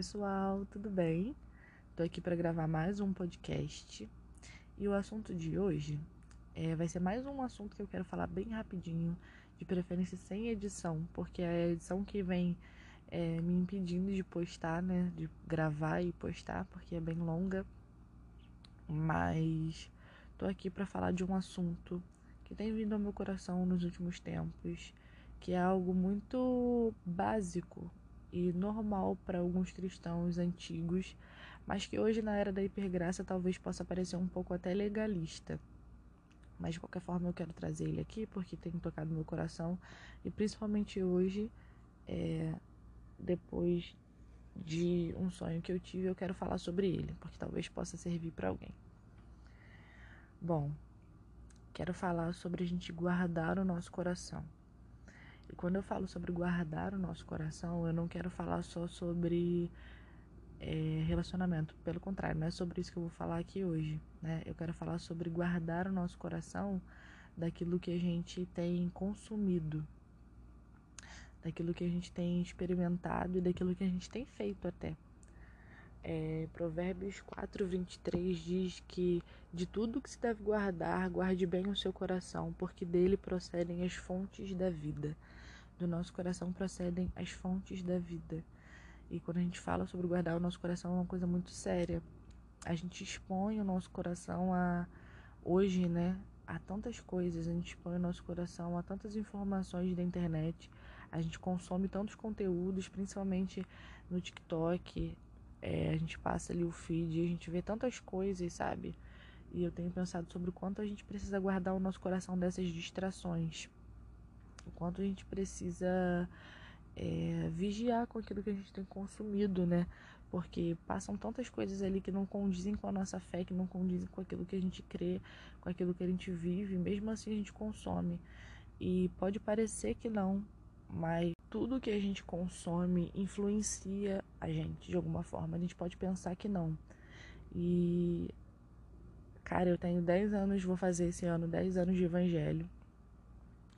pessoal, tudo bem? Tô aqui para gravar mais um podcast e o assunto de hoje é, vai ser mais um assunto que eu quero falar bem rapidinho, de preferência sem edição, porque é a edição que vem é, me impedindo de postar, né? De gravar e postar, porque é bem longa. Mas tô aqui para falar de um assunto que tem vindo ao meu coração nos últimos tempos, que é algo muito básico e normal para alguns cristãos antigos, mas que hoje na era da hipergraça talvez possa parecer um pouco até legalista. Mas de qualquer forma eu quero trazer ele aqui porque tem tocado meu coração e principalmente hoje, é, depois de um sonho que eu tive, eu quero falar sobre ele, porque talvez possa servir para alguém. Bom, quero falar sobre a gente guardar o nosso coração. Quando eu falo sobre guardar o nosso coração, eu não quero falar só sobre é, relacionamento. Pelo contrário, não é sobre isso que eu vou falar aqui hoje. Né? Eu quero falar sobre guardar o nosso coração daquilo que a gente tem consumido, daquilo que a gente tem experimentado e daquilo que a gente tem feito até. É, Provérbios 4, 23 diz que de tudo que se deve guardar, guarde bem o seu coração, porque dele procedem as fontes da vida do nosso coração procedem as fontes da vida. E quando a gente fala sobre guardar o nosso coração é uma coisa muito séria. A gente expõe o nosso coração a hoje, né, a tantas coisas, a gente expõe o nosso coração a tantas informações da internet. A gente consome tantos conteúdos, principalmente no TikTok. É, a gente passa ali o feed, a gente vê tantas coisas, sabe? E eu tenho pensado sobre o quanto a gente precisa guardar o nosso coração dessas distrações o quanto a gente precisa é, vigiar com aquilo que a gente tem consumido, né? Porque passam tantas coisas ali que não condizem com a nossa fé, que não condizem com aquilo que a gente crê, com aquilo que a gente vive, mesmo assim a gente consome. E pode parecer que não, mas tudo que a gente consome influencia a gente de alguma forma. A gente pode pensar que não. E, cara, eu tenho 10 anos, vou fazer esse ano 10 anos de evangelho.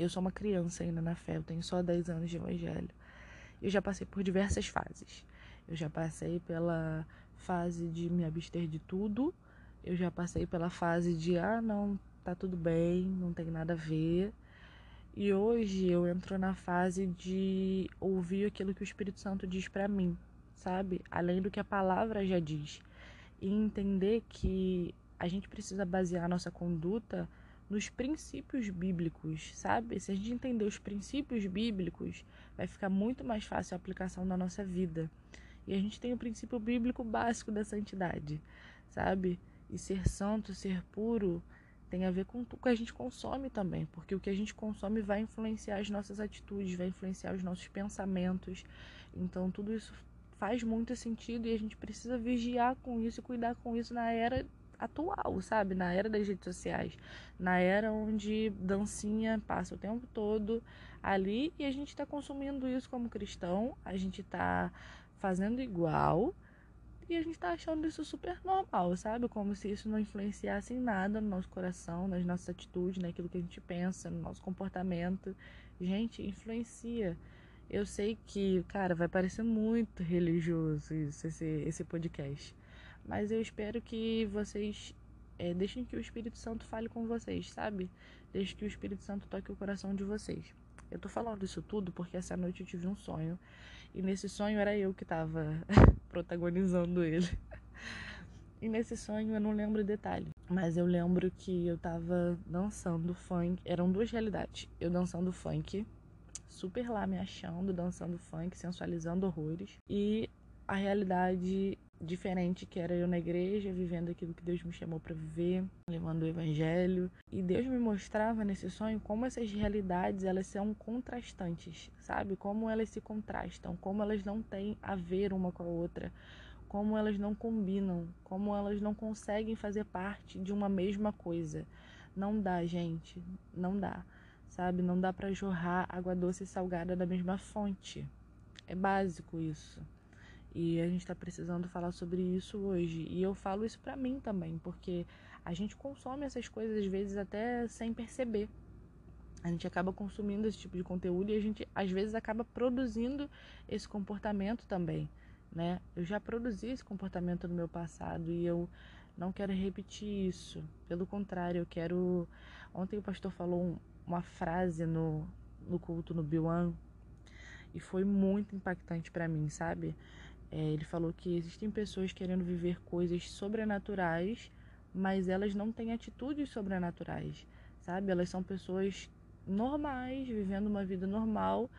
Eu sou uma criança ainda na fé, eu tenho só 10 anos de evangelho. Eu já passei por diversas fases. Eu já passei pela fase de me abster de tudo. Eu já passei pela fase de, ah, não, tá tudo bem, não tem nada a ver. E hoje eu entro na fase de ouvir aquilo que o Espírito Santo diz para mim, sabe? Além do que a palavra já diz. E entender que a gente precisa basear a nossa conduta nos princípios bíblicos, sabe? Se a gente entender os princípios bíblicos, vai ficar muito mais fácil a aplicação na nossa vida. E a gente tem o princípio bíblico básico da santidade, sabe? E ser santo, ser puro, tem a ver com o que a gente consome também, porque o que a gente consome vai influenciar as nossas atitudes, vai influenciar os nossos pensamentos. Então, tudo isso faz muito sentido e a gente precisa vigiar com isso e cuidar com isso na era atual, sabe? Na era das redes sociais, na era onde dancinha passa o tempo todo ali e a gente está consumindo isso como cristão, a gente está fazendo igual e a gente está achando isso super normal, sabe? Como se isso não influenciasse em nada no nosso coração, nas nossas atitudes, naquilo que a gente pensa, no nosso comportamento. Gente, influencia. Eu sei que, cara, vai parecer muito religioso isso, esse, esse podcast. Mas eu espero que vocês é, deixem que o Espírito Santo fale com vocês, sabe? Deixe que o Espírito Santo toque o coração de vocês. Eu tô falando isso tudo porque essa noite eu tive um sonho. E nesse sonho era eu que tava protagonizando ele. E nesse sonho eu não lembro detalhe, mas eu lembro que eu tava dançando funk. Eram duas realidades. Eu dançando funk, super lá me achando, dançando funk, sensualizando horrores. E a realidade diferente que era eu na igreja, vivendo aquilo que Deus me chamou para viver, levando o evangelho. E Deus me mostrava nesse sonho como essas realidades, elas são contrastantes, sabe? Como elas se contrastam, como elas não têm a ver uma com a outra, como elas não combinam, como elas não conseguem fazer parte de uma mesma coisa. Não dá, gente, não dá. Sabe? Não dá para jorrar água doce e salgada da mesma fonte. É básico isso. E a gente está precisando falar sobre isso hoje. E eu falo isso para mim também, porque a gente consome essas coisas às vezes até sem perceber. A gente acaba consumindo esse tipo de conteúdo e a gente às vezes acaba produzindo esse comportamento também. né? Eu já produzi esse comportamento no meu passado e eu não quero repetir isso. Pelo contrário, eu quero. Ontem o pastor falou uma frase no, no culto no Biwan e foi muito impactante para mim, sabe? É, ele falou que existem pessoas querendo viver coisas sobrenaturais, mas elas não têm atitudes sobrenaturais, sabe? Elas são pessoas normais, vivendo uma vida normal,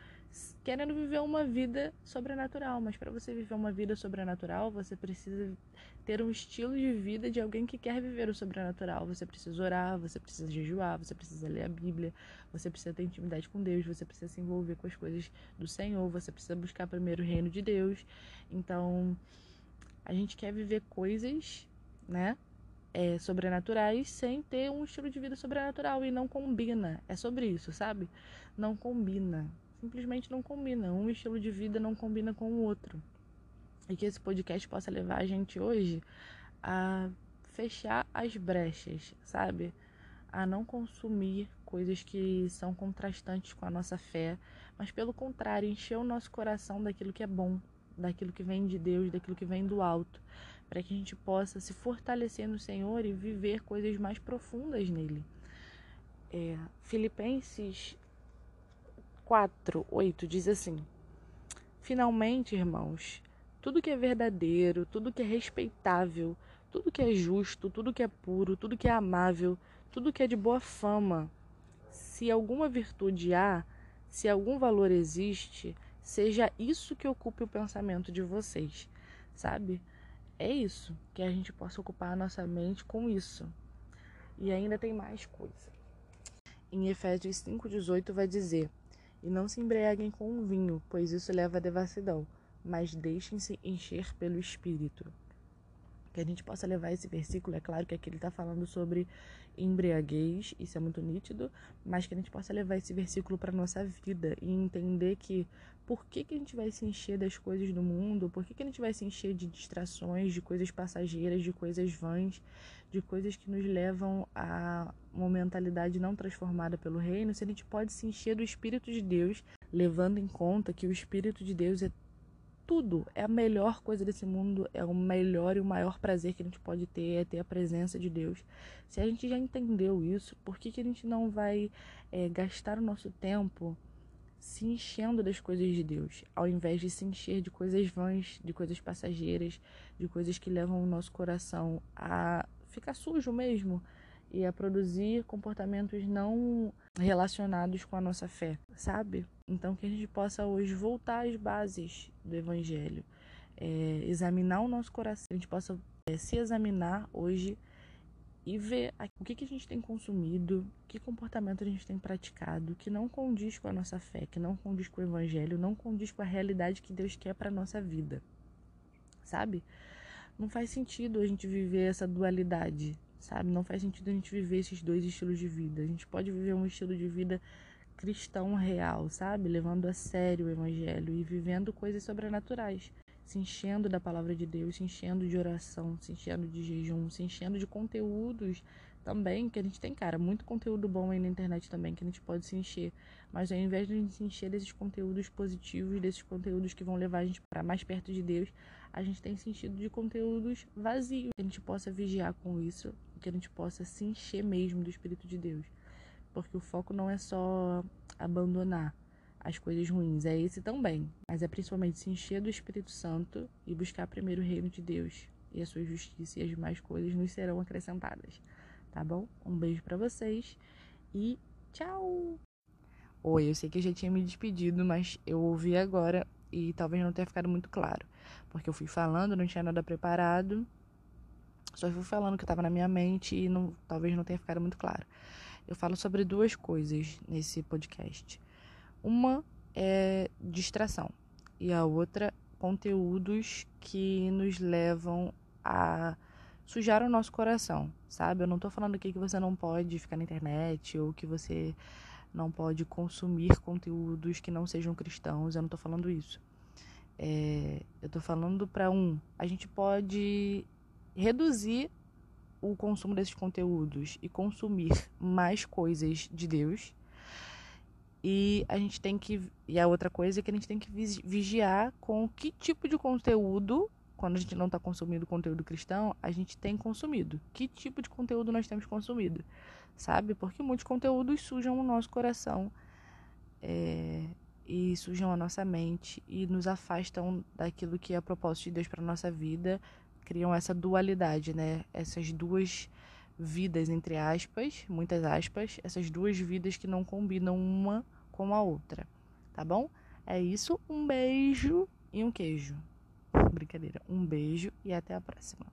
querendo viver uma vida sobrenatural. Mas para você viver uma vida sobrenatural, você precisa ter um estilo de vida de alguém que quer viver o sobrenatural. Você precisa orar, você precisa jejuar, você precisa ler a Bíblia, você precisa ter intimidade com Deus, você precisa se envolver com as coisas do Senhor, você precisa buscar primeiro o reino de Deus. Então, a gente quer viver coisas, né? É, sobrenaturais sem ter um estilo de vida sobrenatural e não combina. É sobre isso, sabe? Não combina. Simplesmente não combina. Um estilo de vida não combina com o outro e que esse podcast possa levar a gente hoje a fechar as brechas, sabe? A não consumir coisas que são contrastantes com a nossa fé, mas pelo contrário, encher o nosso coração daquilo que é bom, daquilo que vem de Deus, daquilo que vem do alto, para que a gente possa se fortalecer no Senhor e viver coisas mais profundas nele. É, Filipenses 4, 8 diz assim: Finalmente, irmãos, tudo que é verdadeiro, tudo que é respeitável, tudo que é justo, tudo que é puro, tudo que é amável, tudo que é de boa fama. Se alguma virtude há, se algum valor existe, seja isso que ocupe o pensamento de vocês, sabe? É isso, que a gente possa ocupar a nossa mente com isso. E ainda tem mais coisa. Em Efésios 5,18 vai dizer: E não se embriaguem com vinho, pois isso leva à devassidão mas deixem-se encher pelo Espírito. Que a gente possa levar esse versículo, é claro que aqui ele está falando sobre embriaguez, isso é muito nítido, mas que a gente possa levar esse versículo para nossa vida e entender que por que, que a gente vai se encher das coisas do mundo, por que, que a gente vai se encher de distrações, de coisas passageiras, de coisas vãs, de coisas que nos levam a uma mentalidade não transformada pelo reino, se a gente pode se encher do Espírito de Deus, levando em conta que o Espírito de Deus é tudo. É a melhor coisa desse mundo, é o melhor e o maior prazer que a gente pode ter, é ter a presença de Deus. Se a gente já entendeu isso, por que, que a gente não vai é, gastar o nosso tempo se enchendo das coisas de Deus, ao invés de se encher de coisas vãs, de coisas passageiras, de coisas que levam o nosso coração a ficar sujo mesmo e a produzir comportamentos não relacionados com a nossa fé, sabe? Então, que a gente possa hoje voltar às bases do Evangelho, é, examinar o nosso coração, a gente possa é, se examinar hoje e ver o que, que a gente tem consumido, que comportamento a gente tem praticado, que não condiz com a nossa fé, que não condiz com o Evangelho, não condiz com a realidade que Deus quer para a nossa vida, sabe? Não faz sentido a gente viver essa dualidade, sabe? Não faz sentido a gente viver esses dois estilos de vida. A gente pode viver um estilo de vida cristão real, sabe? Levando a sério o evangelho e vivendo coisas sobrenaturais, se enchendo da palavra de Deus, se enchendo de oração, se enchendo de jejum, se enchendo de conteúdos também, que a gente tem, cara, muito conteúdo bom aí na internet também que a gente pode se encher. Mas ao invés de a gente se encher desses conteúdos positivos, desses conteúdos que vão levar a gente para mais perto de Deus, a gente tem sentido de conteúdos vazios. Que a gente possa vigiar com isso, que a gente possa se encher mesmo do Espírito de Deus porque o foco não é só abandonar as coisas ruins, é esse também, mas é principalmente se encher do Espírito Santo e buscar primeiro o reino de Deus e a sua justiça e as demais coisas nos serão acrescentadas, tá bom? Um beijo para vocês e tchau. Oi, eu sei que eu já tinha me despedido, mas eu ouvi agora e talvez não tenha ficado muito claro, porque eu fui falando, não tinha nada preparado, só fui falando o que estava na minha mente e não, talvez não tenha ficado muito claro. Eu falo sobre duas coisas nesse podcast. Uma é distração e a outra conteúdos que nos levam a sujar o nosso coração, sabe? Eu não tô falando aqui que você não pode ficar na internet ou que você não pode consumir conteúdos que não sejam cristãos, eu não tô falando isso. É, eu tô falando para um, a gente pode reduzir o consumo desses conteúdos e consumir mais coisas de Deus. E a gente tem que. E a outra coisa é que a gente tem que vigiar com que tipo de conteúdo, quando a gente não está consumindo conteúdo cristão, a gente tem consumido. Que tipo de conteúdo nós temos consumido, sabe? Porque muitos conteúdos sujam o nosso coração é, e sujam a nossa mente e nos afastam daquilo que é a propósito de Deus para nossa vida, criam essa dualidade, né? Essas duas vidas, entre aspas, muitas aspas, essas duas vidas que não combinam uma com a outra, tá bom? É isso, um beijo e um queijo. Brincadeira, um beijo e até a próxima.